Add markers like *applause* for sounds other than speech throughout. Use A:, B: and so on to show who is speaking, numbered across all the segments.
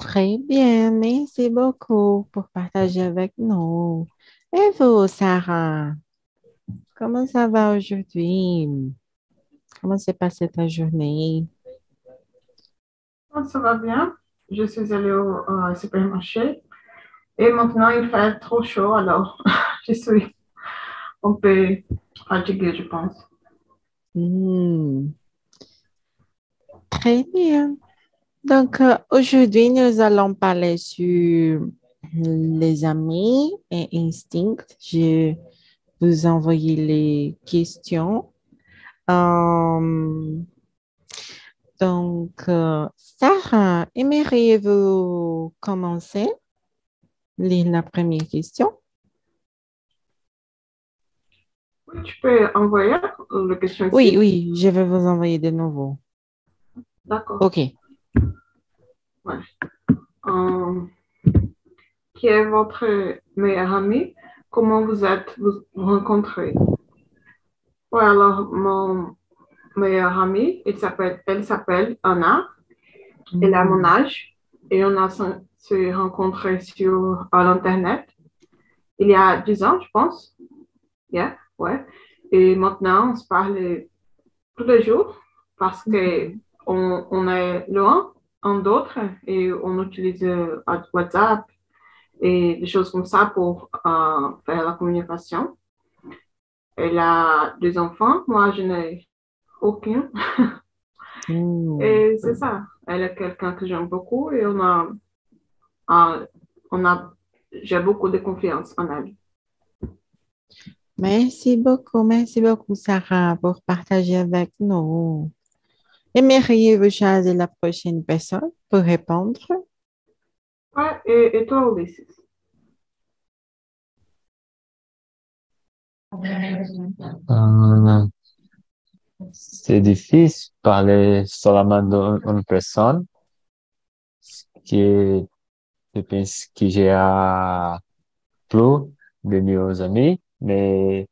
A: Très bien, merci beaucoup pour partager avec nous. Et vous, Sarah, comment ça va aujourd'hui? Comment s'est passée ta journée?
B: Ça va bien. Je suis allée au euh, supermarché et maintenant il fait trop chaud, alors *laughs* je suis un peu fatiguée, je pense.
A: Hmm, très bien. Donc, euh, aujourd'hui, nous allons parler sur les amis et instincts. Je vous envoyer les questions. Euh, donc, euh, Sarah, aimeriez-vous commencer? Lire la première question.
B: Oui, tu peux envoyer la question ici.
A: Oui, oui, je vais vous envoyer de nouveau.
B: D'accord.
A: OK.
B: Euh, qui est votre meilleur ami? Comment vous êtes vous rencontrés? Ouais, alors mon meilleur ami, il s'appelle, elle s'appelle Anna. Elle a mon âge et on a se, rencontrés sur l'internet il y a 10 ans, je pense. Yeah, ouais. Et maintenant, on se parle tous les jours parce que on, on est loin un d'autre et on utilise euh, WhatsApp et des choses comme ça pour euh, faire la communication. Elle a deux enfants, moi je n'ai aucun.
A: Hmm.
B: Et c'est ça. Elle est quelqu'un que j'aime beaucoup et on a, euh, on a, j'ai beaucoup de confiance en elle.
A: Merci beaucoup, merci beaucoup, Sarah, pour partager avec nous. Aimeriez-vous choisir la prochaine personne pour répondre?
B: Ouais, et, et toi, Ulysses?
C: Euh, c'est difficile de parler seulement d'une personne qui est, je pense que j'ai plus de meilleurs amis, mais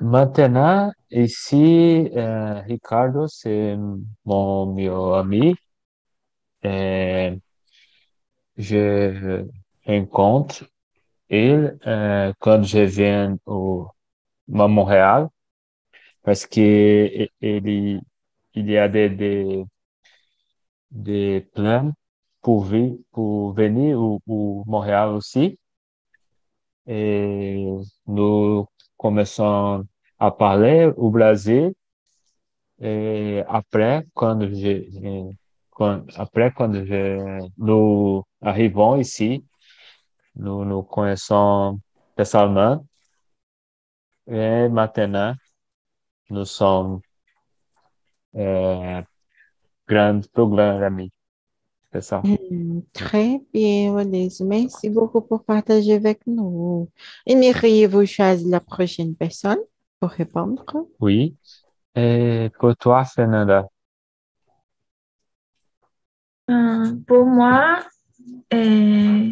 C: maintenant, ici, euh, Ricardo, c'est mon meilleur ami. Et je rencontre il euh, quand je viens au, à Montréal parce que il, il y a des, des, des plans pour, vi- pour venir au, au Montréal aussi. Et nous commençons à parler au Brésil. Et après, quand je, quand, après, quand je, nous arrivons ici, nous nous connaissons personnellement. Et maintenant, nous sommes euh. C'est ça.
A: Hmm, Très bien, Wallace. Merci beaucoup pour partager avec nous. Aimeriez-vous choisir la prochaine personne pour répondre?
C: Oui. Et pour toi, Fernanda?
D: Euh, pour moi, euh,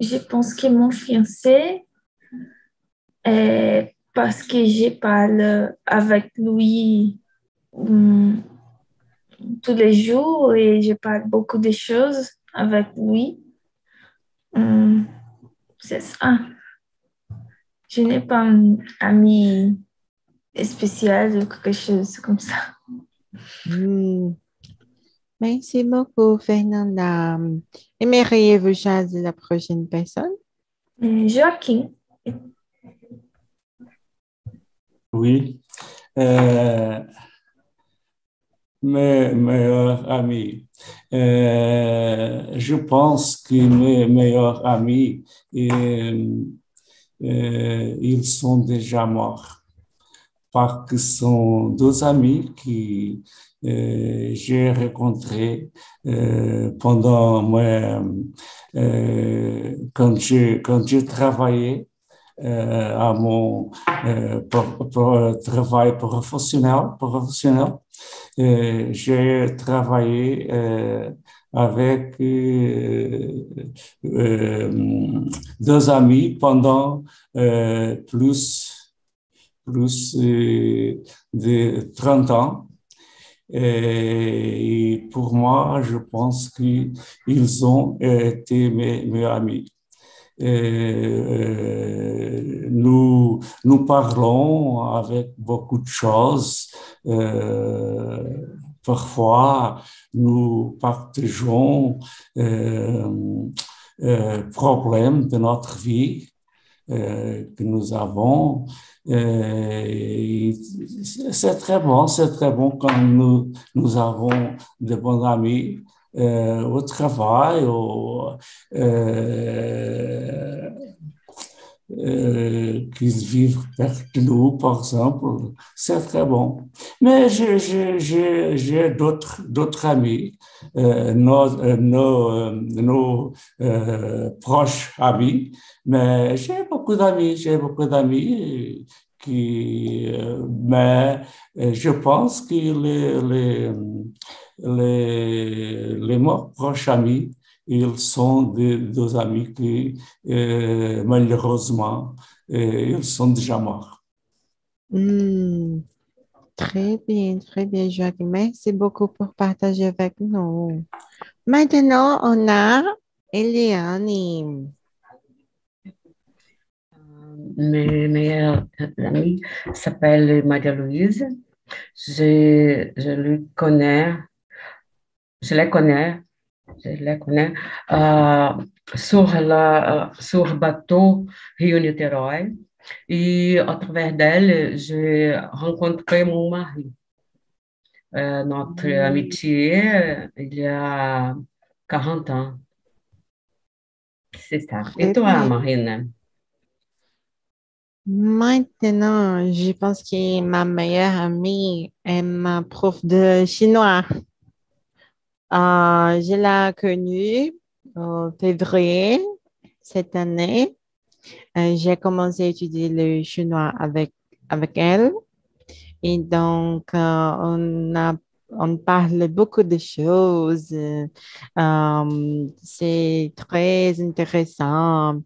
D: je pense que mon fiancé, euh, parce que je parle avec lui hum, tous les jours et je parle beaucoup de choses avec lui. Hum, c'est ça. Je n'ai pas un ami spécial ou quelque chose comme ça.
A: Hmm. Merci beaucoup, Fernanda. Aimeriez-vous choisir la prochaine personne?
D: Euh, Joaquim,
E: Oui. Euh, mes meilleurs amis. Euh, je pense que mes meilleurs amis, euh, euh, ils sont déjà morts. Parce que sont deux amis qui euh, j'ai rencontrés pendant quand je, quand je travaillais à mon travail professionnel. Euh, j'ai travaillé euh, avec euh, deux amis pendant plus, plus de 30 ans. Et, pour moi, je pense qu'ils ont été mes, mes amis. Et nous, nous parlons avec beaucoup de choses. Euh, parfois, nous partageons euh, euh, problèmes de notre vie euh, que nous avons. Euh, c'est très bon, c'est très bon quand nous, nous avons de bons amis euh, au travail, au, euh, euh, qu'ils vivent de nous, par exemple, c'est très bon. Mais j'ai d'autres, amis, euh, nos, euh, nos, euh, nos proches amis, mais j'ai beaucoup d'amis, j'ai beaucoup d'amis qui, mais je pense que les, les, les proches amis ils sont des, amis qui, euh, malheureusement, euh, ils sont déjà morts.
A: Hmm. Très bien, très bien, Joachim. Merci beaucoup pour partager avec nous. Maintenant, on a Eliane.
F: Mes meilleurs amis s'appelle Maria-Louise. Je, je le connais, je la connais je la connais, uh, sur, la, sur bateau Rio-Niterói. Et à travers d'elle, j'ai rencontré mon mari. Euh, notre mmh. amitié, il y a 40 ans. C'est ça. Et toi, Marine?
A: Maintenant, je pense que ma meilleure amie est ma prof de chinois. Euh, je l'ai connue en février cette année. Euh, j'ai commencé à étudier le chinois avec, avec elle. Et donc, euh, on, a, on parle beaucoup de choses. c'est très intéressant.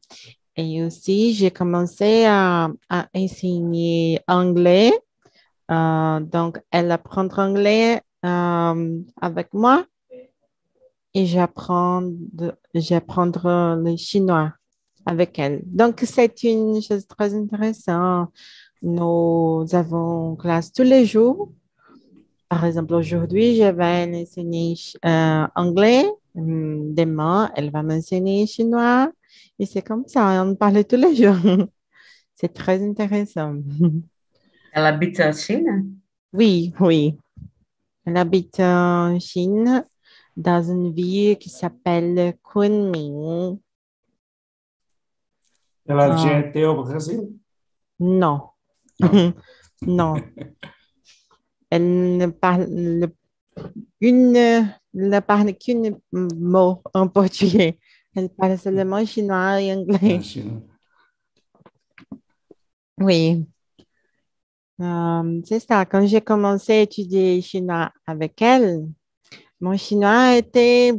A: Et aussi, j'ai commencé à, à enseigner anglais. donc, elle apprend anglais avec moi et j'apprends le chinois avec elle. Donc, c'est une chose très intéressante. Nous avons classe tous les jours. Par exemple, aujourd'hui, je vais enseigner euh, anglais. Hum, demain, elle va m'enseigner chinois. Et c'est comme ça, on parle tous les jours. *laughs* c'est très intéressant.
F: Elle habite en Chine?
A: Oui, oui. Elle habite en Chine dans une ville qui s'appelle Kunming.
E: Elle a déjà été au Brésil?
A: Non. non. *laughs* Elle ne parle une, ne parle qu'une mot en portugais. Elle parle seulement chinois et anglais. oui. Euh, c'est ça. Quand j'ai commencé à étudier chinois avec elle, mon chinois était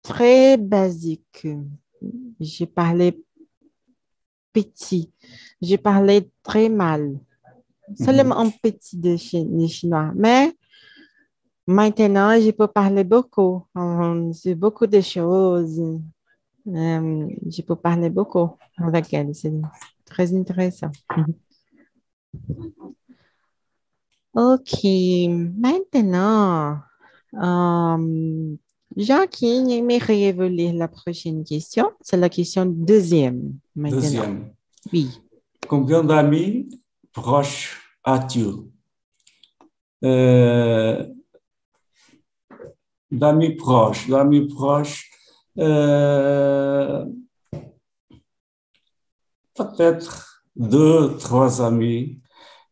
A: très basique. J'ai parlé petit. J'ai parlé très mal. Seulement un petit de, chinois. Mais maintenant, je peux parler beaucoup. C'est beaucoup de choses. Euh, je peux parler beaucoup avec elle. C'est très intéressant. OK. Maintenant, euh, Jacqueline aimerait lire la prochaine question. C'est la question deuxième.
E: Deuxième.
A: Oui.
E: Combien d'amis proches as-tu? Euh, D'amis proches, d'amis proches, euh, peut-être deux, trois amis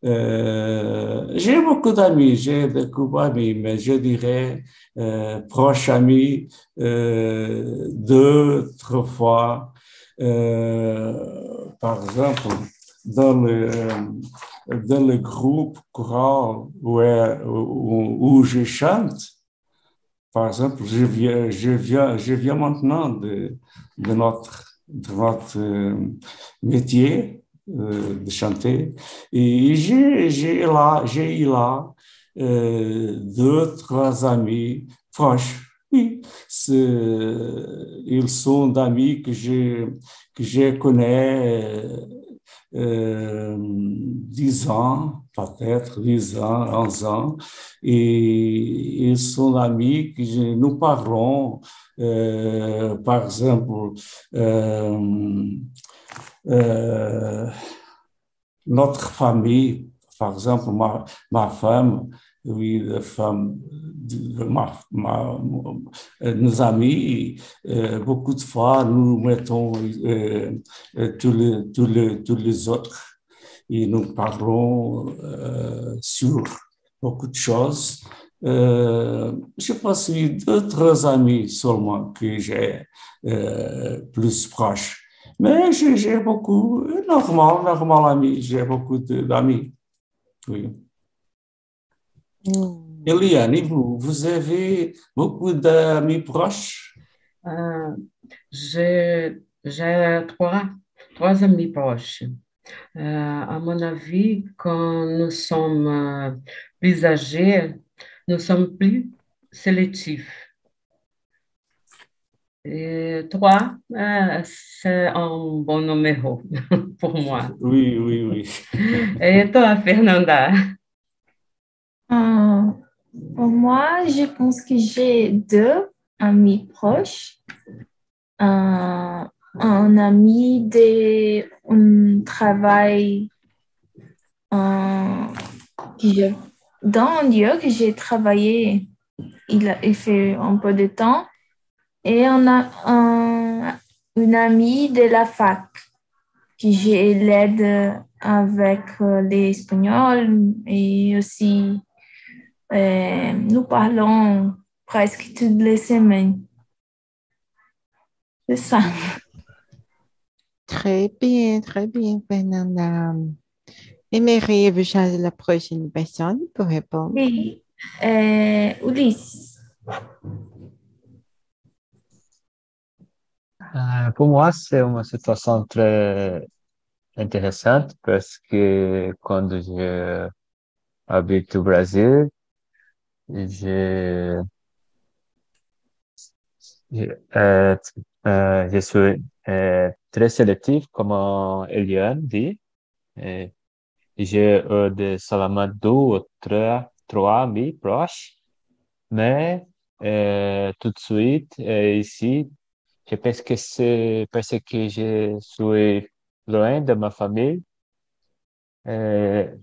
E: euh, j'ai beaucoup d'amis, j'ai beaucoup d'amis, mais je dirais euh, proches amis euh, deux, trois fois. Euh, par exemple, dans le, dans le groupe choral où, où, où, je chante, par exemple, je viens, je viens, je viens maintenant de notre, de notre métier, euh, de chanter. Et j'ai là, j'ai euh, deux, trois amis proches. Oui, ils sont d'amis que je, que je connais euh, dix ans, peut-être dix ans, onze ans, et ils sont amis que nous parlons, euh, par exemple, euh, euh, notre famille, par exemple, ma, femme, oui, la femme ma, ma, nos amis, euh, beaucoup de fois, nous mettons euh, euh, tous, les, autres et nous parlons euh, sur beaucoup de choses. Euh, je pense que d'autres amis seulement que j'ai euh, plus proches. Mais j'ai beaucoup, normal, normal amis, j'ai beaucoup d'amis. Oui. Eliane, et vous, vous avez beaucoup d'amis proches?
F: Euh, j'ai trois, trois amis proches. Euh, à mon avis, quand nous sommes euh, plus âgés, nous sommes plus sélectifs. Et trois, euh, c'est un bon numéro *laughs* pour moi.
E: Oui, oui, oui. *laughs*
F: Et toi, Fernanda?
D: Euh, pour moi, je pense que j'ai deux amis proches. Un, un ami de un travail euh, dans un lieu que j'ai travaillé, il, a, il fait un peu de temps. Et on a un, une amie de la fac que j'ai l'aide avec euh, l'espagnol et aussi euh, nous parlons presque toutes les semaines. C'est ça.
A: Très bien, très bien, Fernanda. Aimeriez-vous changer la prochaine personne pour répondre?
D: Oui. Euh, Ulysse.
C: Euh, pour moi, c'est une situation très intéressante parce que quand je habite au Brésil, je, je, euh, euh, je suis euh, très sélectif, comme Eliane dit. Et J'ai euh, de seulement deux ou trois, trois amis proches, mais euh, tout de suite, euh, ici, je pense que c'est parce que je suis loin de ma famille. Euh,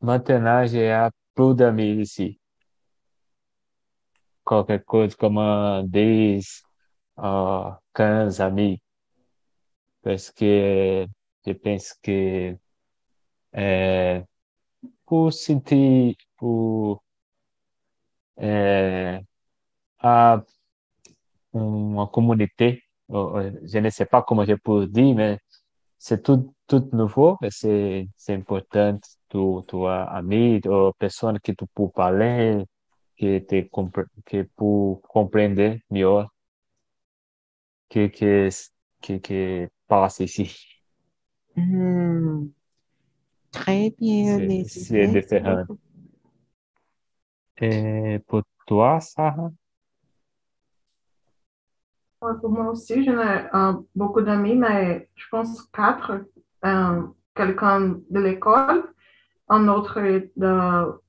C: maintenant, j'ai peu d'amis ici. Quelque chose comme euh, 10, euh, 15 amis. Parce que je pense que euh, pour sentir, pour euh, à une communauté, euh, je ne sais pas comment je peux dire, mais c'est tout, tout nouveau c'est, c'est important. Tu, tu as amis, ou personnes que tu peux parler, que te compre que pour comprendre mieux que, que, que, que passe ici.
A: Hmm. Très bien,
C: C'est, c'est différent. Et pour toi, Sarah?
B: Pour moi aussi, j'en ai euh, beaucoup d'amis, mais je pense quatre. Euh, quelqu'un de l'école, un autre de,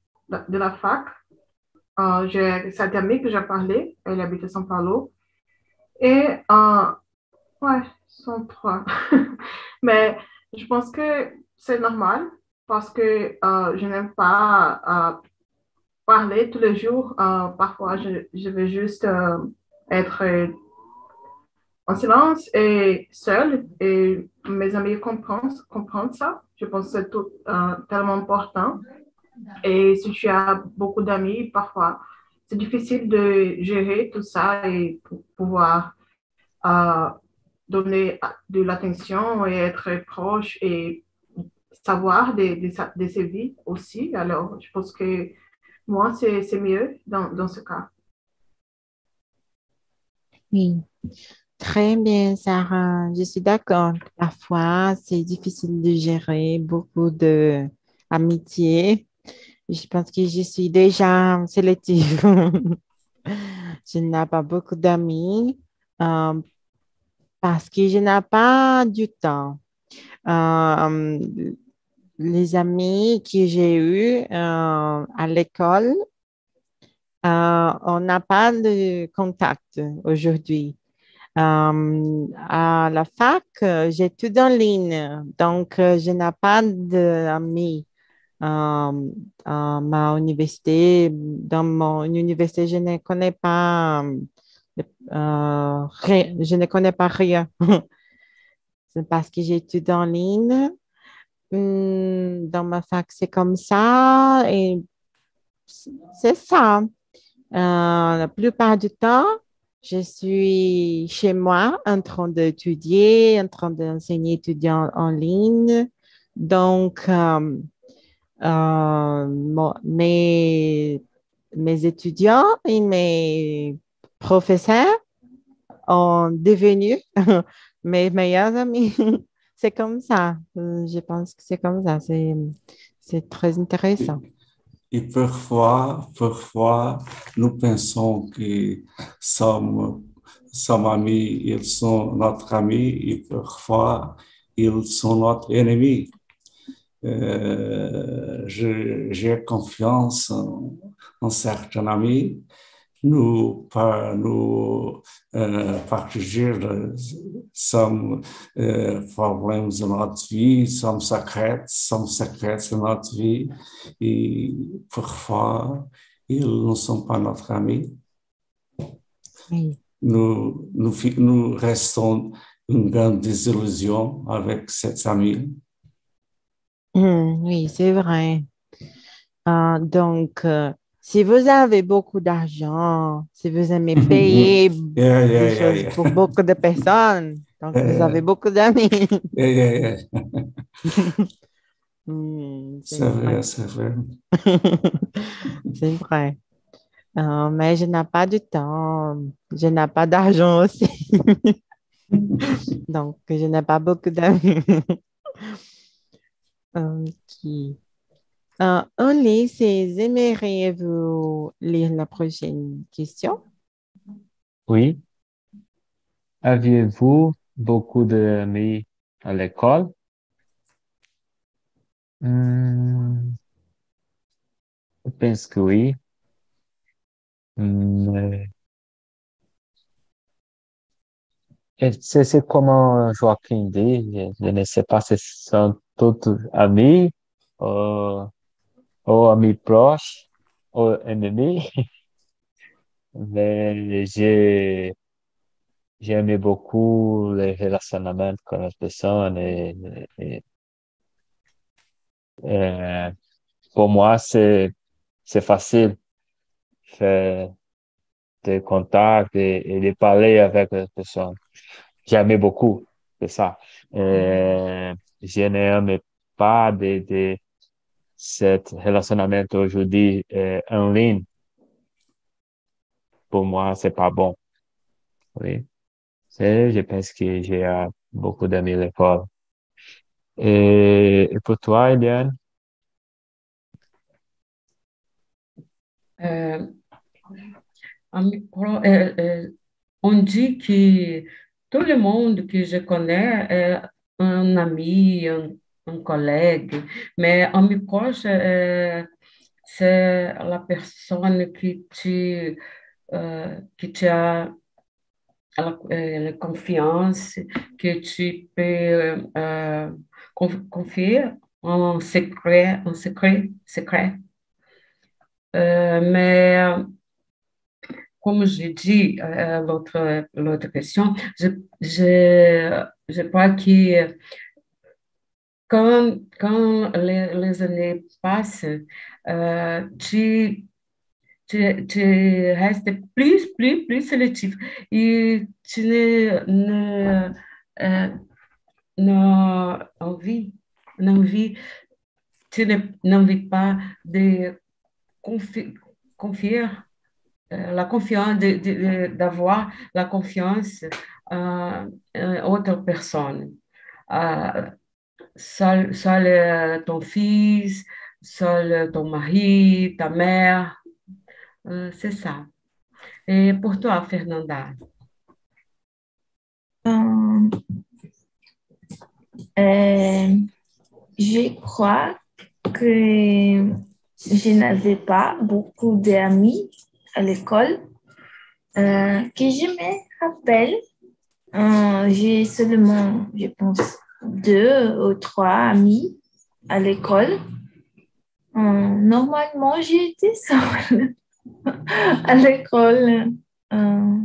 B: de, la fac. Euh, j'ai cette amie que j'ai parlé, elle habite à São Paulo. Et, euh, ouais, sont trois. *laughs* Mais je pense que c'est normal parce que je n'aime pas parler tous les jours. Parfois, je, je juste être en silence et seul et mes amis comprennent, ça. Je pense que c'est tout, euh, tellement important. Et si tu as beaucoup d'amis, parfois, c'est difficile de gérer tout ça et pouvoir euh, donner de l'attention et être proche et savoir de, de, de vies aussi. Alors, je pense que moi, c'est mieux dans, dans ce cas.
A: Oui, très bien, Sarah. Je suis d'accord. Parfois, c'est difficile de gérer beaucoup de amitié Je pense que je suis déjà sélective. *laughs* je n'ai pas beaucoup d'amis euh, parce que je n'ai pas du temps. Euh, les amis que j'ai eus euh, à l'école, on n'a pas de contact aujourd'hui. À la fac, j'ai tout en ligne, donc je n'ai pas d'amis à ma université. Dans mon université, je ne connais pas euh, rien, je ne connais pas rien. *laughs* c'est parce que j'étudie en ligne. Hmm, dans ma fac, c'est comme ça et c'est ça. Euh, la plupart du temps, je suis chez moi en train d'étudier, en train d'enseigner étudiants en ligne. Donc, euh, euh, mes, mes étudiants et mes professeurs ont devenu *laughs* mes meilleurs amis. *laughs* c'est comme ça. Je pense que c'est comme ça. C'est très intéressant.
E: Et parfois, parfois, nous pensons que sommes, sommes amis, ils sont notre ami, et parfois, ils sont notre ennemi. Euh, j'ai confiance en, en, certains amis. Nous, par, nous euh, partager some euh, problèmes de notre vie, some secrets, some secrets de notre vie. Et parfois, ils ne sont pas notre ami. Nous, nous, nous restons une grande désillusion avec cette amie.
A: Hmm, oui, c'est vrai. Euh, donc, euh, si vous avez beaucoup d'argent, si vous aimez *laughs* payer des choses pour beaucoup de personnes, donc vous avez beaucoup d'amis. *laughs* *laughs*
E: Hmm, c'est vrai, c'est vrai.
A: c'est vrai. Euh, mais je n'ai pas de temps, je n'ai pas d'argent aussi. donc, je n'ai pas beaucoup d'amis. Ok. Euh, c'est aimeriez-vous lire la prochaine question?
C: Oui. Aviez-vous beaucoup d'amis à l'école? Hmm. je pense que oui. Hmm, c'est comme Joaquim dit, je, ne sais pas si ce sont tous amis, ou, ou amis proches, ou ennemis. *laughs* Mais j'ai, j'aimais beaucoup les relationnements avec les personnes et, et pour moi, c'est, c'est facile faire des contacts et, de parler avec les personnes. J'aimais beaucoup, ça. Et, je n'aime pas de cet relationnement aujourd'hui en ligne. Pour moi, c'est pas bon. Oui. Je pense que j'ai beaucoup d'amis à l'école. Et, pour toi, Eliane?
F: Euh, euh, euh, on dit que tout le monde que je connais est un ami, un, un collègue, mais ami proche, euh, c'est la personne qui tu, euh, qui tu as la, euh, la, confiance, que tu peux euh, confier en secret, en secret, secret. Mais comme dit euh, l'autre l'autre question, je, je, je crois que quand, quand les, les années passent, euh, tu, tu, tu, restes plus, plus, plus sélectif et tu ne, ne, euh, envie, n'envie, tu n'envie pas de confier, confier euh, la confiance, d'avoir la confiance à autre personne. Seul, seul ton fils, seul ton mari, ta mère. Euh, c'est ça. Et pour toi, Fernanda?
D: Euh, euh, je crois que je n'avais pas beaucoup d'amis à l'école. Que je me rappelle, j'ai seulement, je pense, deux ou trois amis à l'école. Euh, normalement, j'étais seule *laughs* à l'école. Euh,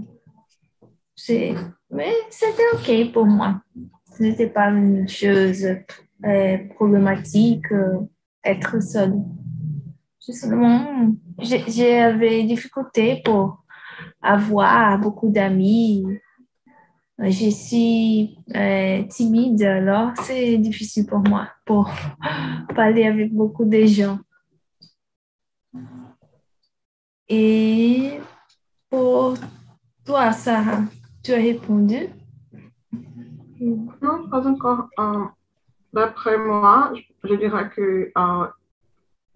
D: mais c'était OK pour moi. Ce n'était pas une chose euh, problématique être seule. J'ai j'ai- j'avais des difficultés pour avoir beaucoup d'amis. Je suis euh, timide, alors c'est difficile pour moi pour *laughs* parler avec beaucoup de gens. Et pour toi, Sarah, tu as répondu?
B: Non, pas encore. Euh, D'après moi, je, dirais que euh,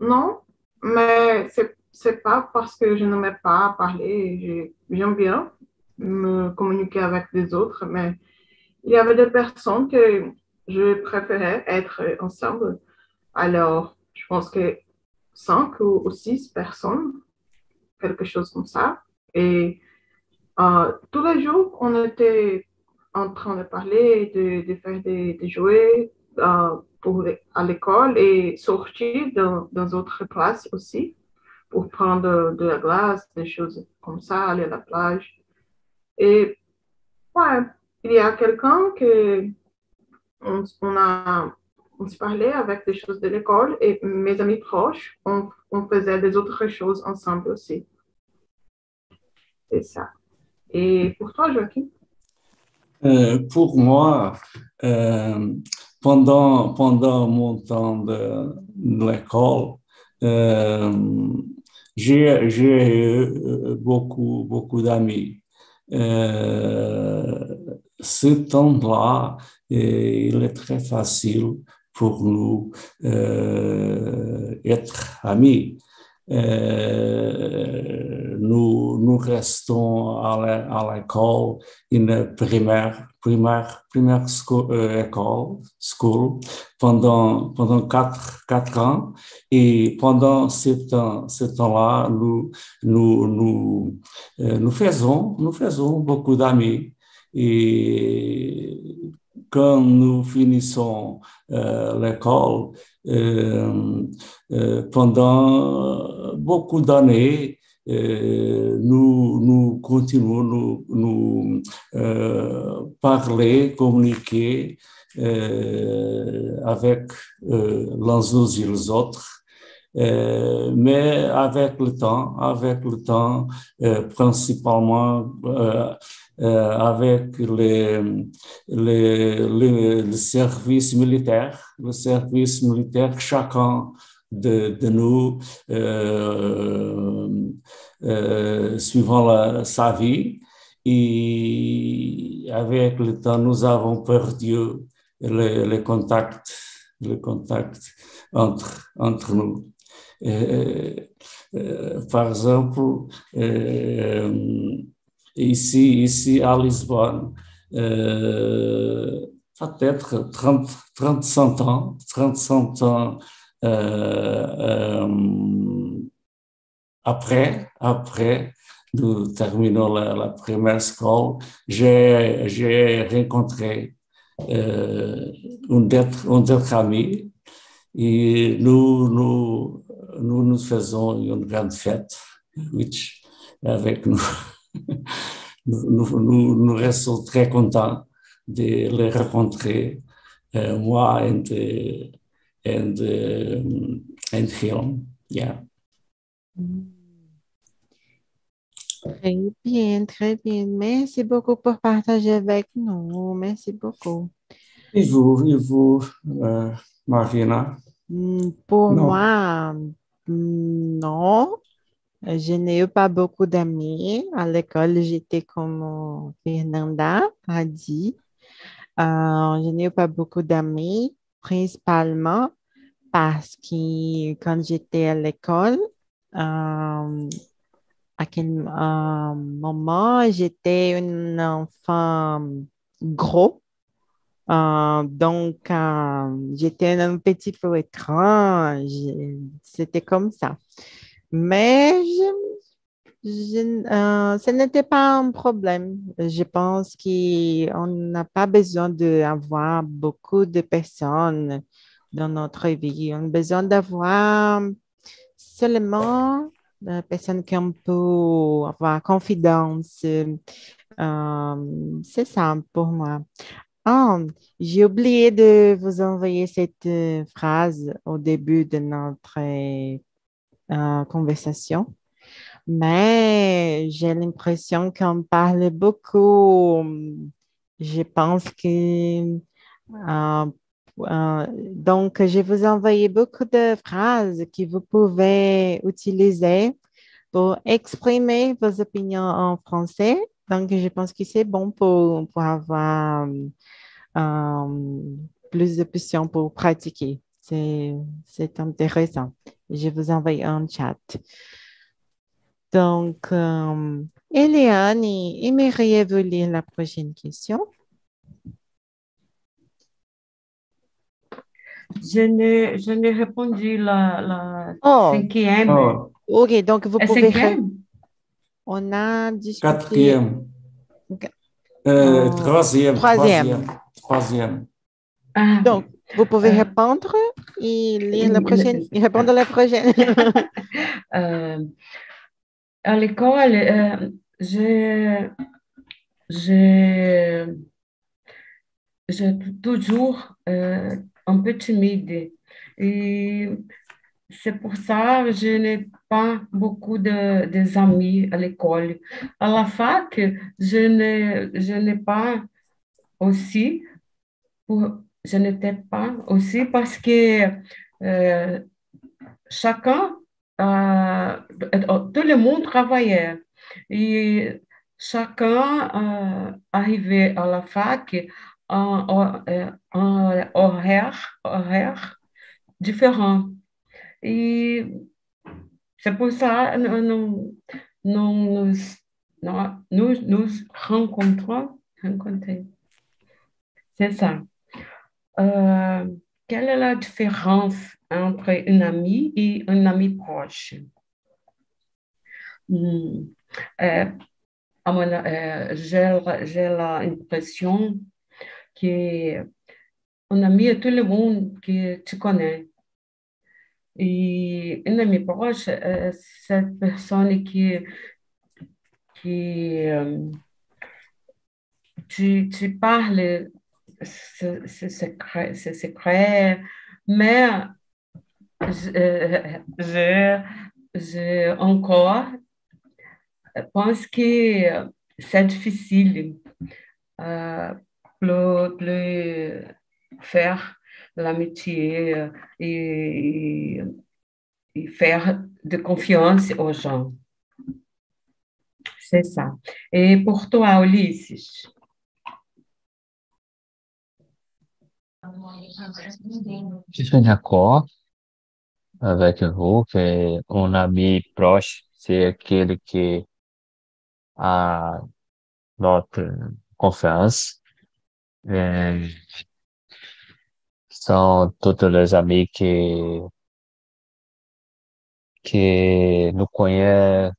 B: non, mais c'est c'est pas parce que je n'aimais pas parler. J'aime bien me communiquer avec des autres, mais il y avait des personnes que je préférais être ensemble. Alors, je pense que cinq ou, six personnes, quelque chose comme ça. Et euh, tous les jours, on était en train de parler, de, de faire des, des jouets euh, pour les- à l'école et sortir dans, dans d'autres classes aussi pour prendre de la glace, des choses comme ça, aller à la plage. Et ouais, il y a quelqu'un que on, on a on se parlait avec des choses de l'école et mes amis proches, on, on faisait des autres choses ensemble aussi. C'est ça. Et pour toi, Joachim?
E: Euh, pour moi, euh, pendant, pendant mon temps de, l'école, euh, j'ai j'ai eu beaucoup, beaucoup d'amis. Euh, ce temps-là, eh, il est très facile pour nous euh, être amis. Euh, nous, nous restons à la- à l'école une primaire, primaire, primaire sco- euh, école, school, pendant, pendant quatre, quatre ans. Et pendant ce temps, ce temps-là, nous, nous, nous, euh, nous faisons, nous faisons beaucoup d'amis. Et quand nous finissons euh, l'école, euh, euh, pendant beaucoup d'années, euh, nous, continuons nous, nous euh, parler, communiquer euh, avec euh, les uns et les autres. Euh, mais avec le temps, avec le temps, euh, principalement euh, euh, avec les, les, les, le service militaire, chacun de, de nous, euh, euh, suivant la- sa vie. Et avec le temps, nous avons perdu les, les contacts, les contacts entre, entre nous. Euh, euh, par exemple, euh, ici, ici à Lisbonne, euh, peut-être 30, 35 ans, 35 ans euh, euh, après, après, nous terminons la, première école, j'ai, rencontré euh, un d'être, un d'être ami et nous, nous, nous faisons une grande fête, avec *laughs* nous. Nous, nous, nous, restons très contents de les rencontrer, euh, moi uh, and, uh, and him. Yeah.
A: Très bien, très bien. Merci beaucoup pour partager avec nous. Merci beaucoup.
E: Et vous, et vous, euh, Marina?
A: Hmm, Pour
E: Non.
A: moi, hmm, non. Je n'ai eu pas beaucoup d'amis. À l'école, j'étais comme Fernanda a dit. Euh, je n'ai eu pas beaucoup d'amis, principalement parce que quand j'étais à l'école, euh, à quel euh, moment j'étais un enfant gros. Euh, donc, j'étais un petit peu étrange. C'était comme ça. Mais je- euh, ce n'était pas un problème. Je pense qu'on n'a pas besoin d'avoir beaucoup de personnes dans notre vie. On a besoin d'avoir seulement des personnes qui on peut avoir confiance. Euh, c'est ça pour moi. Ah, j'ai oublié de vous envoyer cette euh, phrase au début de notre euh, conversation, mais j'ai l'impression qu'on parle beaucoup. Je pense que euh, euh, donc, je vous envoyé beaucoup de phrases que vous pouvez utiliser pour exprimer vos opinions en français. Donc, je pense que c'est bon pour, pour avoir euh, plus d'options pour pratiquer. C'est intéressant. Je vous envoie un chat. Donc, euh, Eliane, aimeriez-vous lire la prochaine question?
F: Je n'ai, je n'ai répondu la, la
A: Oh,
F: cinquième.
E: Oh,
A: ok, donc vous
F: La
A: pouvez...
F: cinquième?
A: On a discuté...
E: quatrième. Euh,
A: Oh,
E: troisième,
A: troisième.
E: troisième, troisième.
F: Ah,
A: Donc, vous pouvez
F: Euh,
A: répondre et lire la prochaine, *laughs* répondre à la prochaine.
F: euh, à l'école, euh, j'ai, j'ai, j'ai toujours euh, un peu timide. Et c'est pour ça que je n'ai pas beaucoup de, des amis à l'école. À la fac, je n'ai, je n'ai pas aussi, je n'étais pas aussi parce que euh, chacun, euh, tout le monde travaillait et chacun euh, arrivait à la fac en, en, euh, horaire, différent. Et c'est pour ça que nous, nous, nous, nous, rencontrons, rencontrer. C'est ça. Euh, quelle est la différence entre un ami et un ami proche? Hmm. Euh, euh, j'ai, l'impression que un ami est tout le monde que tu connais. Et un ami proche, euh, cette personne qui, qui euh, tu, secret, secret, mais je, je, encore pense que c'est difficile euh, plus faire l'amitié euh, et, et faire de confiance aux gens. C'est ça. Et pour toi, Ulisses?
C: Je suis d'accord avec vous que un ami proche, c'est aquele que a notre confiance. É, são todos os amigos que, que nous connaissent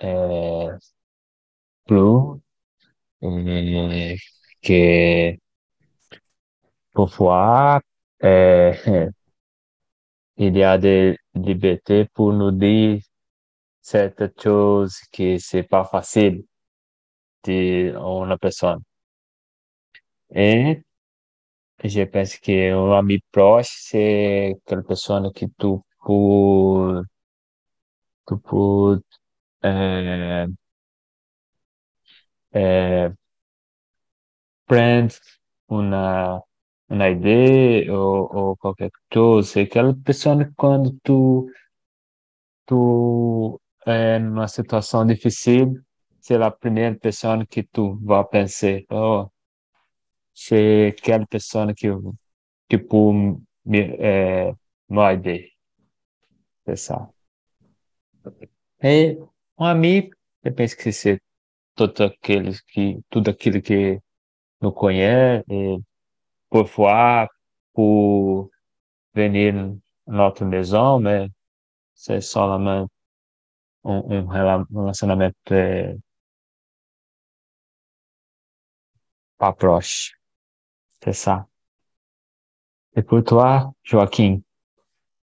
C: é, plus et que parfois é, il y a des libertés pour nous dire certaines choses que c'est pas facile de une personne. Et je pense que un ami proche, c'est aquela pessoa que tu peux, tu peux é, é, prendre uma, uma ideia ou, ou qualquer coisa. Aquela pessoa que quando tu, tu é numa situação difícil, c'est a primeira pessoa que tu vai pensar, oh, c'est aquela pessoa que, que peut me, é, m'aider. C'est ça. Et un ami, je pense que c'est tout aquele qui, tudo aquilo que nous connaît et parfois pour venir notre maison, mais c'est seulement un, un relacionamento é, pas proche. C'est ça. Et pour toi, Joaquim,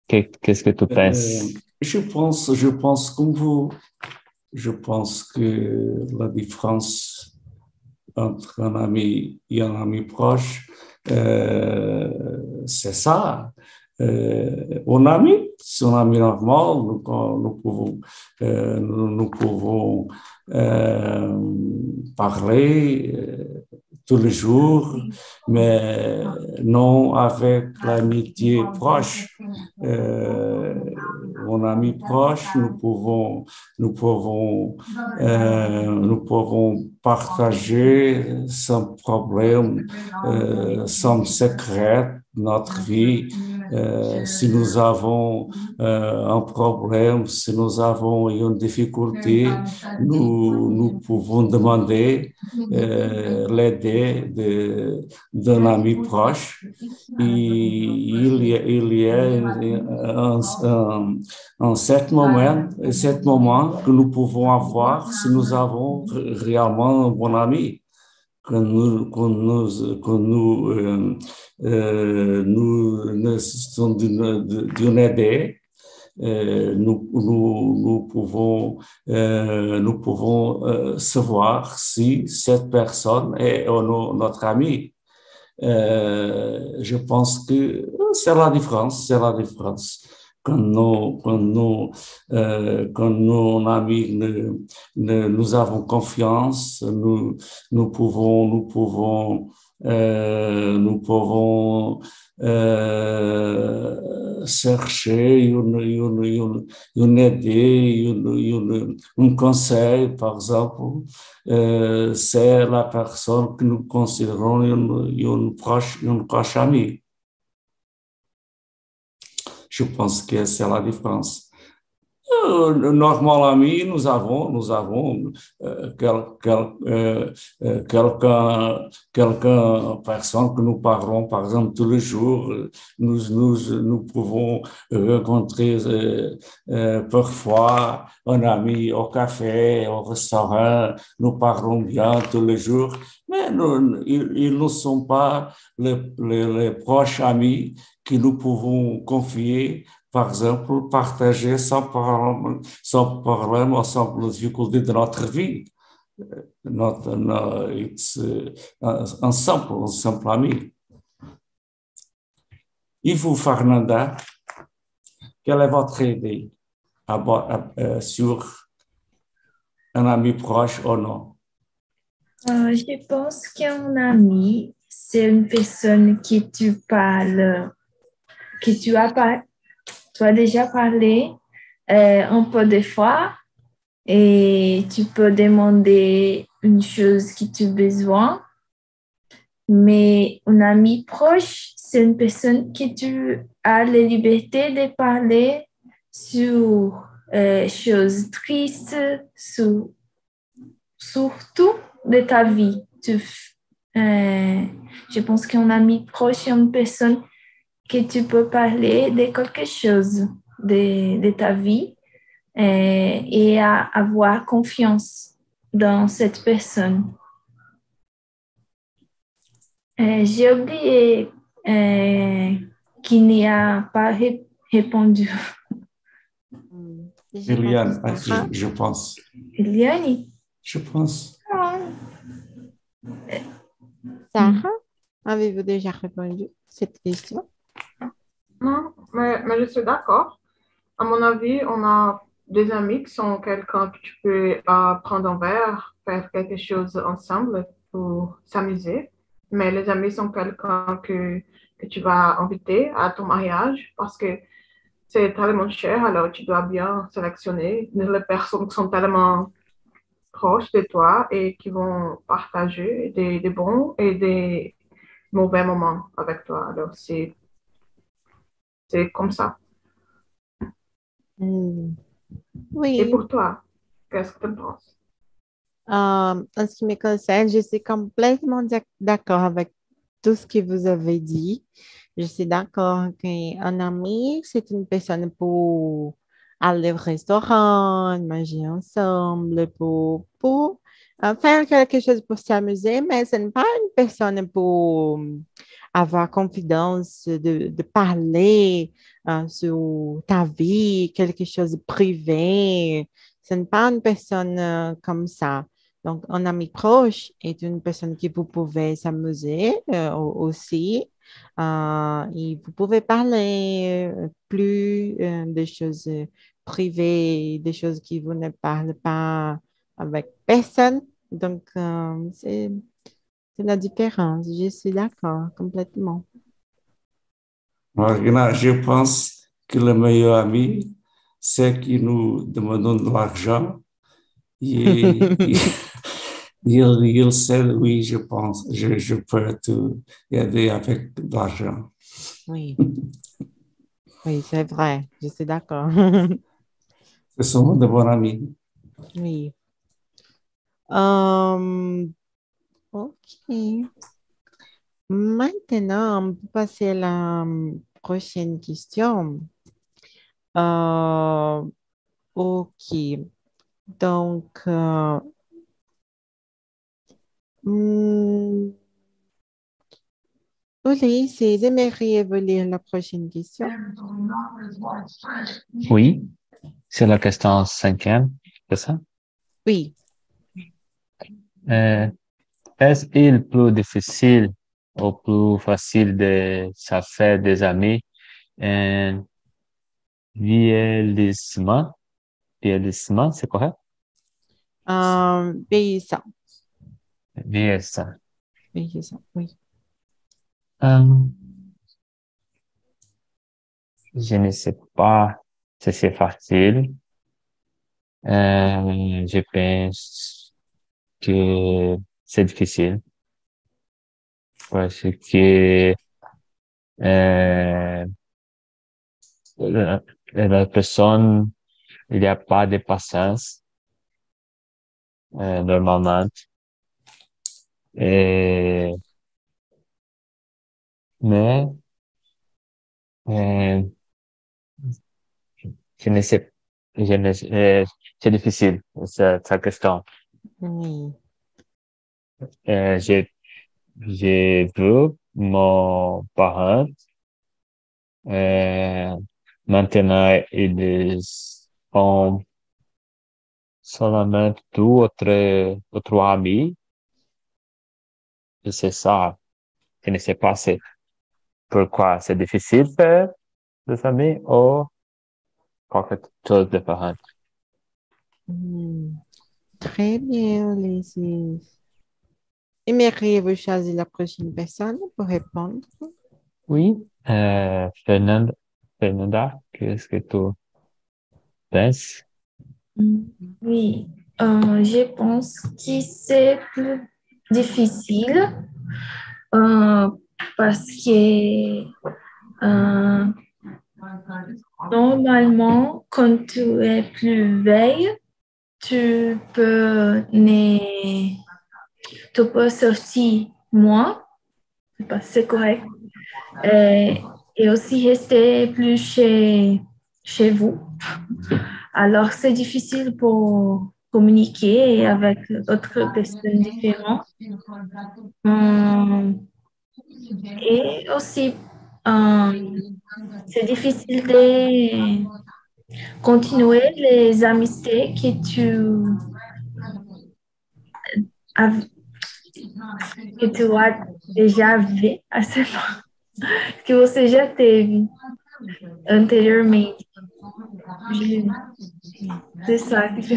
C: qu'est-ce que tu penses?
E: Euh, je pense, je pense comme. Je pense que la différence entre un ami et un ami proche, c'est ça. Euh, un ami, c'est un ami normal, nous, pouvons, euh, euh, parler euh, tous les jours, mais non avec l'amitié proche. Euh, mon ami proche, nous pouvons, nous pouvons, euh, nous pouvons partager sans problème, euh, sans secret notre vie. Euh, si nous avons euh, un problème, si nous avons une difficulté, nous, nous pouvons demander euh, l'aide d'un ami proche. Et il y a, il y a un, un, un certain moment, un certain moment que nous pouvons avoir si nous avons réellement un bon ami quand nous, quand nous, quand nous, euh, euh, nous nécessitons d'une aide, euh, nous, nous, nous, pouvons, euh, nous pouvons euh, savoir si cette personne est notre ami. Euh, je pense que c'est la différence, c'est la différence quand quand nos, euh, quand amis ne, nous avons confiance, nous, nous pouvons, nous pouvons, euh, nous pouvons euh, chercher une, une, un conseil, par exemple, c'est la personne que nous considérons une proche, une proche amie. Je pense que c'est la différence. Euh, normalement, nous avons, nous avons euh, quel, quel, euh, euh quelqu'un, quelqu'un, personne que nous parlons, par exemple, tous les jours. Nous, nous, nous pouvons rencontrer euh, parfois un ami au café, au restaurant. Nous parlons bien tous les jours, mais nous, ils, ils ne sont pas les proches amis que nous pouvons confier par exemple, partager sans problème, sans problème de notre vie. Notre, notre it's, uh, un simple, un simple ami. Et vous, Fernanda, quelle est votre idée euh, sur un ami proche ou non?
D: Euh, je pense qu'un ami, c'est une personne qui tu parles, que tu as tu déjà parlé euh, un peu de fois et tu peux demander une chose que tu as besoin. Mais un ami proche, c'est une personne que tu as la liberté de parler sur euh, choses tristes, sur, surtout de ta vie. Tu, euh, je pense qu'un ami proche est une personne que tu peux parler de quelque chose de, de ta vie et, et à avoir confiance dans cette personne. J'ai oublié euh, qui n'y a pas ré répondu.
E: Eliane, je, je, pense.
D: Eliane?
E: Je pense. Ah.
A: Sarah, avez-vous déjà répondu à cette question?
B: Non, mais, mais je suis d'accord. À mon avis, on a des amis qui sont quelqu'un que tu peux euh, prendre un verre, faire quelque chose ensemble pour s'amuser. Mais les amis sont quelqu'un que, que tu vas inviter à ton mariage parce que c'est tellement cher, alors tu dois bien sélectionner les personnes qui sont tellement proches de toi et qui vont partager des, des bons et des mauvais moments avec toi. Alors, c'est C'est comme ça.
A: Hmm.
B: Et
A: Oui,
B: pour toi, qu'est-ce que tu penses?
A: euh, en ce qui me concerne, je suis complètement d'ac- d'accord avec tout ce que vous avez dit. Je suis d'accord qu'un ami, c'est une personne pour aller au restaurant, manger ensemble, pour, pour faire quelque chose pour s'amuser, mais ce n'est pas une personne pour avoir confidence de, parler euh, sur ta vie, quelque chose de privé. Ce n'est pas une personne euh, comme ça. Donc, un ami proche est une personne que vous pouvez s'amuser euh, au- aussi. Euh, et vous pouvez parler euh, plus euh, des choses euh, privées, des choses qui vous ne parlent pas avec personne. Donc, euh, c'est, la différence. Je suis d'accord complètement.
E: Marina, je pense que le meilleur ami, c'est qui nous demandons de l'argent. Et, *laughs* il, il sait, oui, je pense, je, je peux te aider avec de l'argent.
A: Oui. Oui, c'est vrai. Je suis d'accord.
E: Ce sont de bons amis.
A: Oui. Euh, OK. Maintenant, on peut passer à la euh, prochaine question. Euh, OK. Donc, euh, hmm, Ulysse, aimeriez-vous lire la prochaine question?
C: Oui, c'est la question cinquième, c'est ça?
A: Oui.
C: Euh, est-ce plus difficile ou plus facile de se faire des amis en vieillissement? Vieillissement, c'est correct?
A: Euh, vieillissant.
C: Vieillissant.
A: Vieillissant, oui.
C: Euh, je ne sais pas si c'est facile. Euh, je pense que c'est difficile parce que euh, la, la personne, il n'y a pas de patience euh, normalement. Et, mais euh, je ne sais, je ne sais, euh, c'est difficile, Euh, j'ai, j'ai vu mon parent, euh, maintenant ils ont seulement deux ou trois, ou trois amis. C'est ça. Je ne sais pas c'est pourquoi c'est difficile ou quelque chose de différent.
A: Hmm. Très bien, Ulysse. Aimeriez-vous choisir la prochaine personne pour répondre?
C: Oui, euh, Fernanda, Fernanda, qu'est-ce que tu penses?
D: Oui, euh, je pense que c'est plus difficile euh, parce que euh, normalement, quand tu es plus vieille, tu peux, ne, tu peux sortir moins, c'est correct, et, et aussi rester plus chez, chez vous. Alors, c'est difficile pour communiquer avec d'autres personnes différentes. Hum, et aussi, hum, c'est difficile de continuer les amitiés que tu as, que tu as déjà vu à ce moment, que você já teve anteriormente. C'est ça que je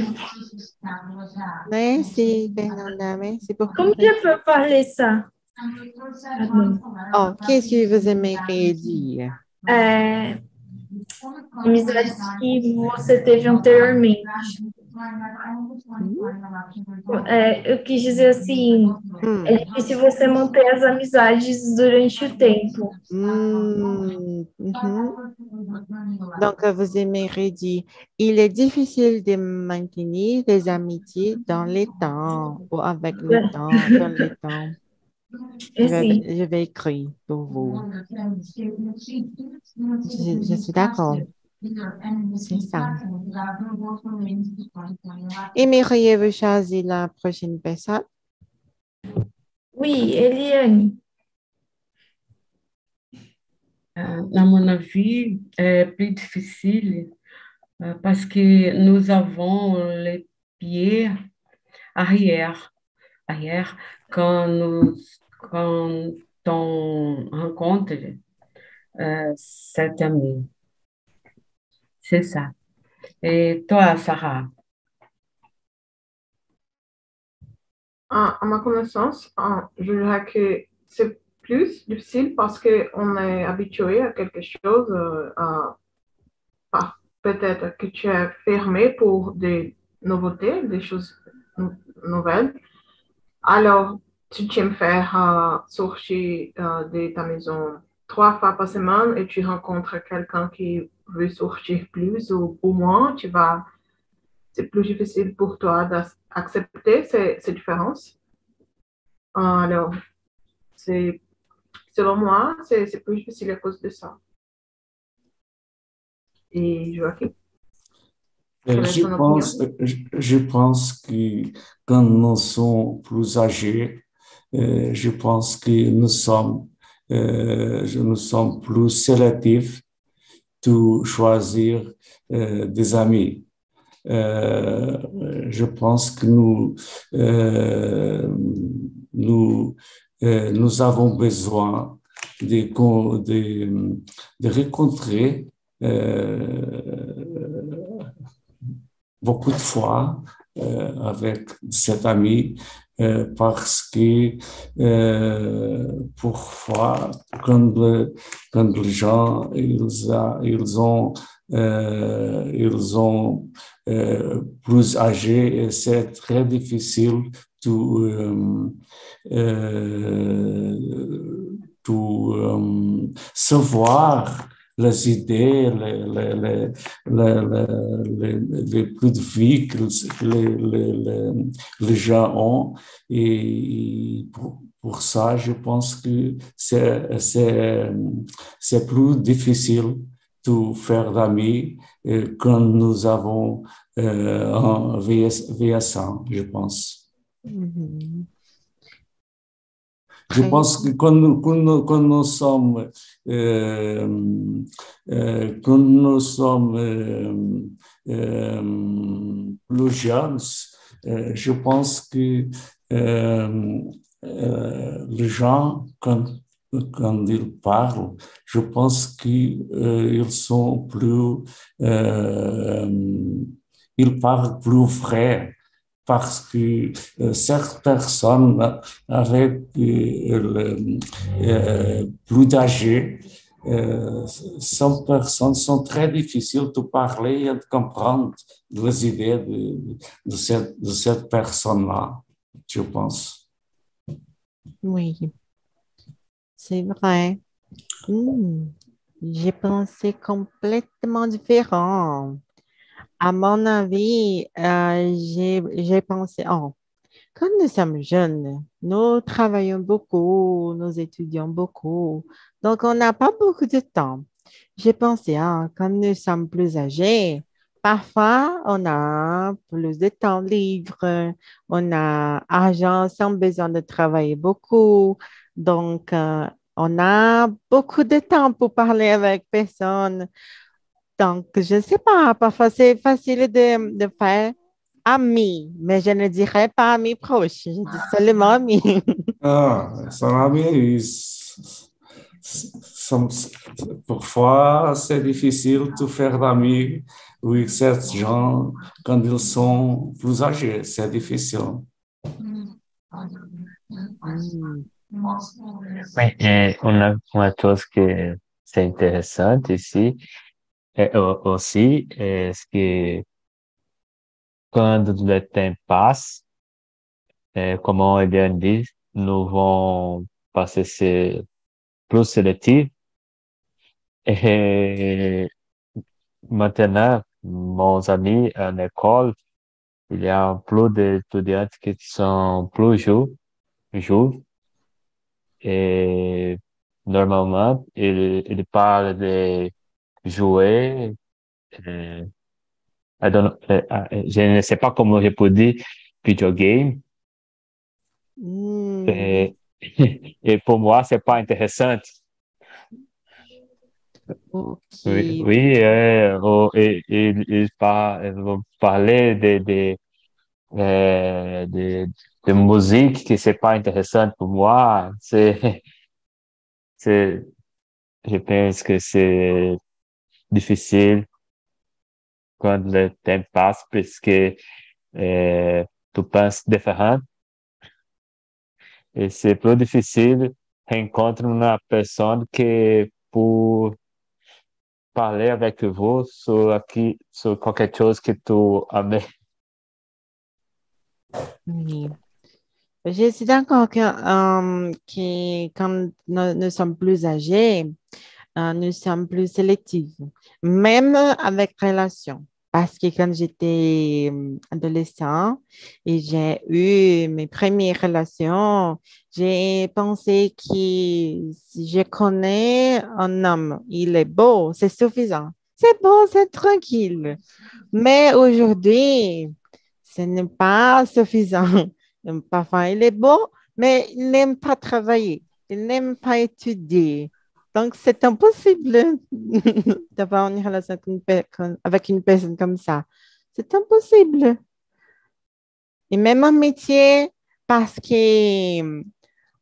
A: Merci. Merci pour
D: Comment je peux parler ça?
A: Oh, qu'est-ce que vous aimeriez dire?
D: É, amizades que você teve anteriormente. É, eu quis dizer assim,
A: Hmm.
D: é difícil você manter as amizades durante o tempo.
A: Hmm, mhm. Donc, vous aimeriez dire, il est difficile de maintenir des amitiés dans les temps ou avec le *laughs* temps, dans le temps. Je vais, je vais écrire pour vous. Je, je suis d'accord. C'est ça. Aimeriez-vous choisir la prochaine personne?
D: Oui, Eliane.
F: Euh, À mon avis, est plus difficile euh, parce que nous avons les pieds arrière, arrière quand nous quand on rencontre euh, cet. C'est ça. Et toi, Sarah?
B: À, ma connaissance, je dirais que c'est plus difficile parce qu'on est habitué à quelque chose, euh, peut-être que tu es fermé pour des nouveautés, des choses nou- nouvelles. Alors, tu aimes faire euh, sortir euh, de ta maison trois fois par semaine et tu rencontres quelqu'un qui veut sortir plus ou, ou moins, tu vas, c'est plus difficile pour toi d'accepter ces, ces différences. Alors, c'est, selon moi, c'est c'est plus difficile à cause de ça. Et Joachim?
E: Euh,
B: est
E: Je pense, je, je pense que quand nous sommes plus âgés, euh, je pense que nous sommes, euh, nous sommes plus sélectifs de choisir euh, des amis. Euh, je pense que nous, euh, nous, euh, nous avons besoin de, con- de, de rencontrer euh, beaucoup de fois euh, avec cet ami euh, parce que euh, parfois quand, le- quand les gens ils, a- ils ont ils ont plus âgés et c'est très difficile de euh, de savoir les idées, les, les, les, les, plus de vie que les, les, gens ont. Et pour, ça, je pense que c'est, plus difficile de faire d'amis euh, quand nous avons euh, un VS, VS1, je pense.
A: Mhm.
E: Je
A: Très
E: pense que quand nous, quand nous, quand nous sommes, euh, euh, quand nous sommes euh, euh, plus jeunes, euh, je pense que euh, euh, les gens, quand, quand ils parlent, je pense qu'ils sont plus, euh, ils parlent plus vrai parce que euh, certaines personnes avec euh, le, euh, plus d'âgés, euh, ces personnes sont très difficiles de parler et de comprendre les idées de, de cette, cette personne-là, je pense.
A: Oui, c'est vrai. Hmm. J'ai pensé complètement différent. À mon avis, euh, j'ai, pensé, oh, quand nous sommes jeunes, nous travaillons beaucoup, nous étudions beaucoup, donc on n'a pas beaucoup de temps. J'ai pensé, ah, quand nous sommes plus âgés, parfois on a plus de temps libre, on a argent sans besoin de travailler beaucoup, donc euh, on a beaucoup de temps pour parler avec personne. Donc, je ne sais pas, parfois c'est facile de, de faire amis, mais je ne dirais pas amis proches, je dis seulement amis.
E: Ah, son ami, ils sont- parfois c'est difficile de faire d'amis avec certains gens quand ils sont plus âgés, c'est difficile.
C: Bem, é, uma, uma coisa que é interessante ici, é, au- aussi, est ce que quand le temps passe, et comme on a bien dit, nous vont passer c'est plus sélectif. Et maintenant, mon ami en école, il y a plus d'étudiants qui sont plus jeunes, jeunes. Et normalement, il, il parle de jouer. euh, I don't know, euh, je ne sais pas comment je peux dire video game.
A: Hmm.
C: Et, *laughs* et pour moi, c'est pas intéressant. Oui, oui euh, oh, et, et, parler de, de, euh, de, de musique qui c'est pas intéressant pour moi. C'est, *laughs* c'est, je pense que c'est difficile quand le temps passe puisque euh, tu penses différent et c'est plus difficile rencontrer une personne que pour parler avec vous sur, aqui, sur quelque chose que tu aimes.
A: Oui. Je suis d'accord que, euh, que quand nous, nous sommes plus âgés, euh, nous sommes plus sélectifs, même avec relation. Parce que quand j'étais euh, adolescent et j'ai eu mes premières relations, j'ai pensé que si je connais un homme, il est beau, c'est suffisant. C'est beau, c'est tranquille. Mais aujourd'hui, ce n'est pas suffisant. *laughs* Parfois, il est beau, mais il n'aime pas travailler. Il n'aime pas étudier. Donc, c'est impossible *laughs* d'avoir une relation avec une, personne comme ça. C'est impossible. Et même un métier, parce que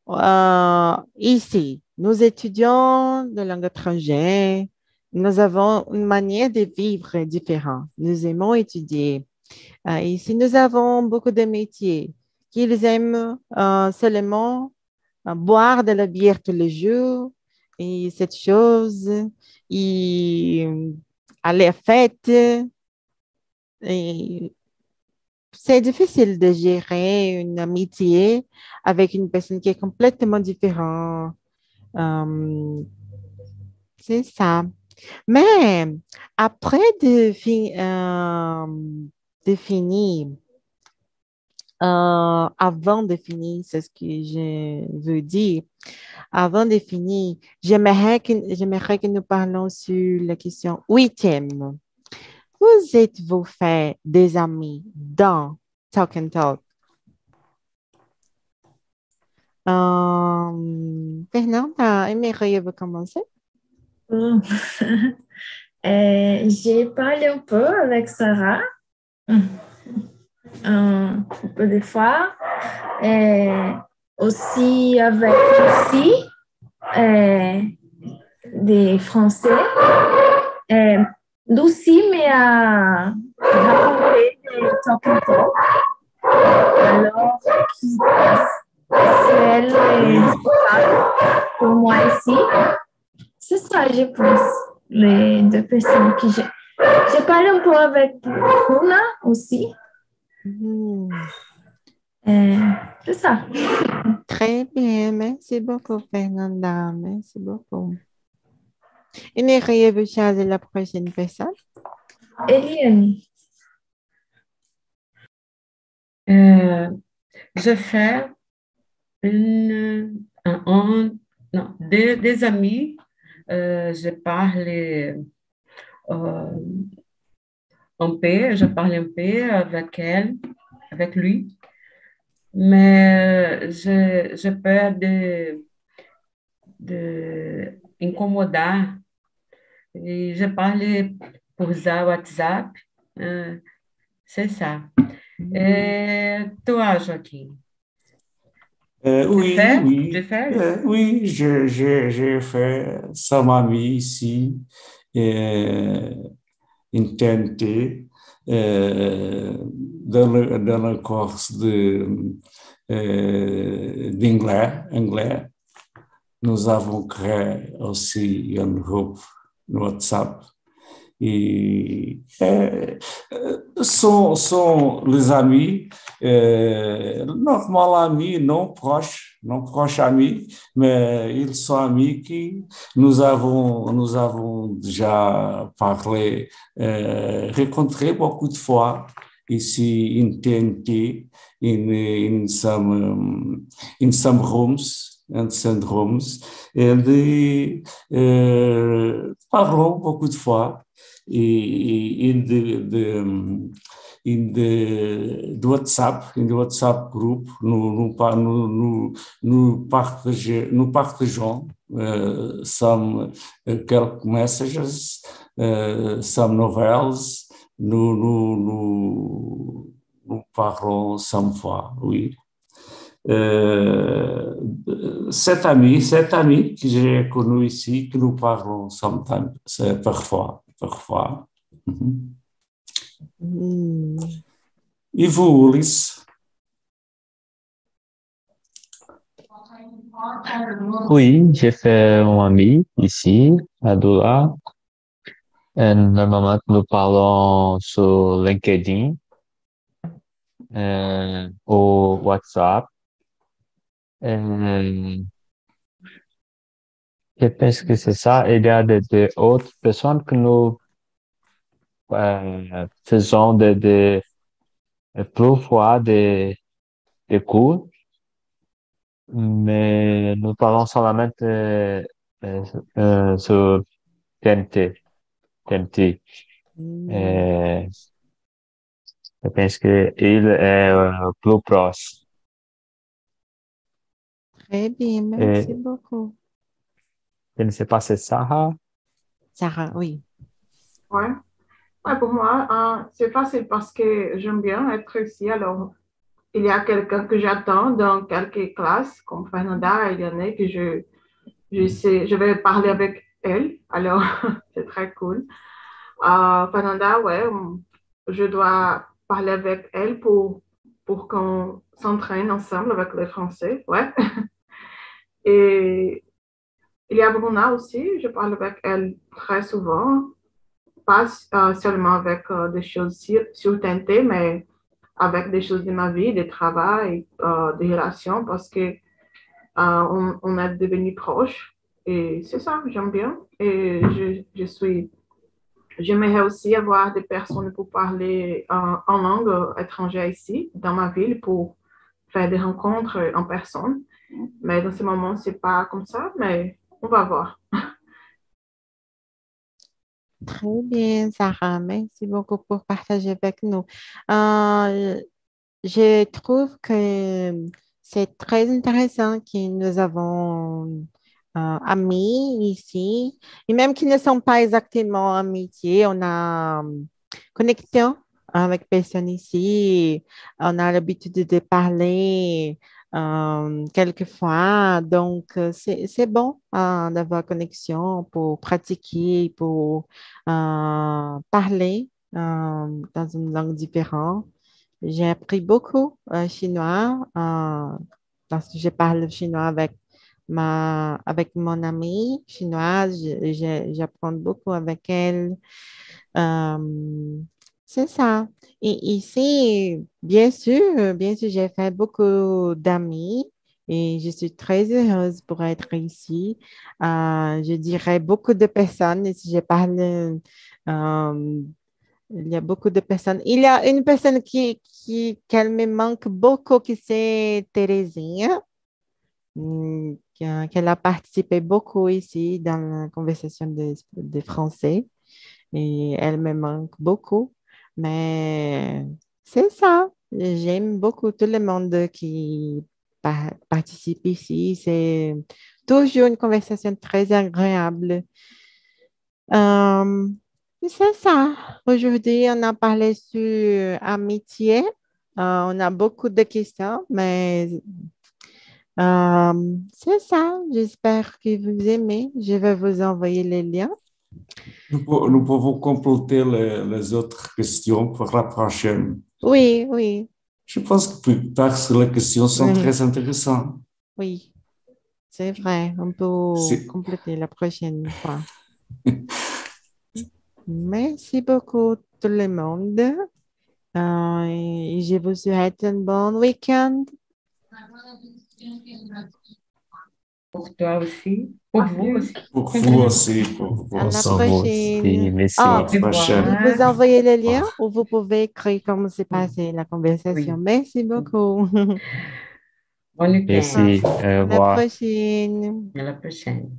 A: euh, ici, nous étudions de langue étrangère, nous avons une manière de vivre différente. Nous aimons étudier. Euh, ici, nous avons beaucoup de métiers qu'ils aiment euh, seulement boire de la bière tous les jours et cette chose, et à fête. Et c'est difficile de gérer une amitié avec une personne qui est complètement différente. Euh, c'est ça. Mais après de, fi- euh, de finir, euh, avant de finir, c'est ce que je veux dire. Avant de finir, j'aimerais que, que nous parlons sur la question huitième. Vous êtes-vous fait des amis dans Talk and Talk? Euh, Fernanda, aimeriez-vous commencer?
D: Bon. *laughs* Euh, j'ai parlé un peu avec Sarah, *laughs* un, peu des fois, et aussi avec Lucie, euh, des Français. Et Lucie m'a raconté des talk and talk. Alors, si elle est pour moi ici, c'est ça, je pense. Les deux personnes que j'ai. J'ai parlé un peu avec Luna aussi.
A: Hmm,
D: Euh, c'est ça.
A: Très bien, merci beaucoup, Fernanda. Merci beaucoup. Aimeriez-vous choisir la prochaine personne?
D: Eliane.
F: Euh, je fais une, un, un- non, des, des amis. euh, je parle euh, un peu, je parle un peu avec elle, avec lui, mais je, je peur de, de incomodar. Et je parle pour ça, WhatsApp. euh, c'est ça. Et toi, Joaquim?
E: Euh, oui,
F: fais?
E: oui.
F: Fais?
E: Euh, je, fait ça, mamie, ici, euh, une TNT, euh, dans le, dans le cours de, euh, d'anglais, anglais. Nous avons créé aussi un groupe no WhatsApp Et euh, sont, sont les amis, euh, normal amis, non proches, non proches amis, mais ils sont amis qui nous avons, nous avons déjà parlé, euh, rencontré beaucoup de fois ici in TNT, in, in some, in some rooms, and syndromes, and uh, parlons beaucoup de fois in the, the in the, the WhatsApp, in the WhatsApp group, nous, nous, nous, nous, partage, nous partageons uh, some uh, messages, uh, some novels, nous, nous, nous, nous parlons some fois, oui. Euh, cet ami, cet ami que j'ai connu ici, que nous parlons sometimes, parfois, parfois. Mm. Et vous, Ulysse?
C: Oui, j'ai fait un ami ici, à Doula. Et normalement, nous parlons sur LinkedIn, ou WhatsApp. Euh, je pense que c'est ça. Il y a d'autres personnes que nous euh, faisons de, de, fois des, des cours, mais nous parlons seulement euh, euh, sur TNT. TNT.
A: Mm.
C: Je pense qu'il est euh, plus proche.
A: Très bien, merci beaucoup.
C: Je ne sais pas, c'est Sarah?
A: Sarah, oui.
B: Ouais. ouais pour moi, euh, c'est facile parce que j'aime bien être ici. Alors, il y a quelqu'un que j'attends dans quelques classes, comme Fernanda et Yannick, que je, je, sais, je vais parler avec elle. Alors, *laughs* c'est très cool. Euh, Fernanda, ouais, je dois parler avec elle pour, pour qu'on s'entraîne ensemble avec les Français. Ouais. *laughs* Et il y a Bruna aussi, je parle avec elle très souvent, pas euh, seulement avec euh, des choses sur, sur TNT, mais avec des choses de ma vie, de travail, euh, des relations, parce que on, on, est devenus proches. Et c'est ça, j'aime bien. Et je, je suis, j'aimerais aussi avoir des personnes pour parler en langue étrangère ici, dans ma ville, pour faire des rencontres en personne. Mais dans ce moment, c'est pas comme ça, mais on va voir.
A: Très bien, Sarah. Merci beaucoup pour partager avec nous. Euh, je trouve que c'est très intéressant que nous avons euh, amis ici, et même qui ne sont pas exactement amitiés, on a euh, connexion avec personnes ici, on a l'habitude de parler euh, quelquefois. Donc, euh, c'est bon hein, d'avoir connexion pour pratiquer, pour euh, parler dans une langue différente. J'ai appris beaucoup chinois parce que je parle chinois avec ma, avec mon amie chinoise. J'apprends beaucoup avec elle. C'est ça. Et ici, bien sûr, bien sûr, j'ai fait beaucoup d'amis et je suis très heureuse pour être ici. Euh, je dirais beaucoup de personnes, si je parle, euh, il y a beaucoup de personnes. Il y a une personne qui, qui qu'elle me manque beaucoup, qui c'est Thérésine, mm, qu'elle a participé beaucoup ici dans la conversation de, de français et elle me manque beaucoup. Mais c'est ça. J'aime beaucoup tout le monde qui participe ici. C'est toujours une conversation très agréable. Euh, c'est ça. Aujourd'hui, on a parlé sur amitié. Euh, on a beaucoup de questions, mais euh, c'est ça. J'espère que vous aimez. Je vais vous envoyer les liens.
E: Nous, pouvons compléter les, autres questions pour la prochaine.
A: Oui, oui.
E: Je pense que parce que les questions sont très intéressantes.
A: Oui, c'est vrai. On peut compléter la prochaine fois. *laughs* Merci beaucoup tout le monde. Euh, et je vous souhaite un bon week-end.
F: Pour toi aussi. Pour vous aussi.
E: Pour vous aussi. Pour vous
A: À la prochaine.
C: Merci.
A: Ah,
E: À la prochaine.
A: Vous envoyer le lien ou vous pouvez écrire comment s'est passé la conversation.
F: Oui.
A: Merci beaucoup.
F: Bon week-end.
C: Merci. Au
A: À la
C: revoir.
A: prochaine.
F: À la prochaine.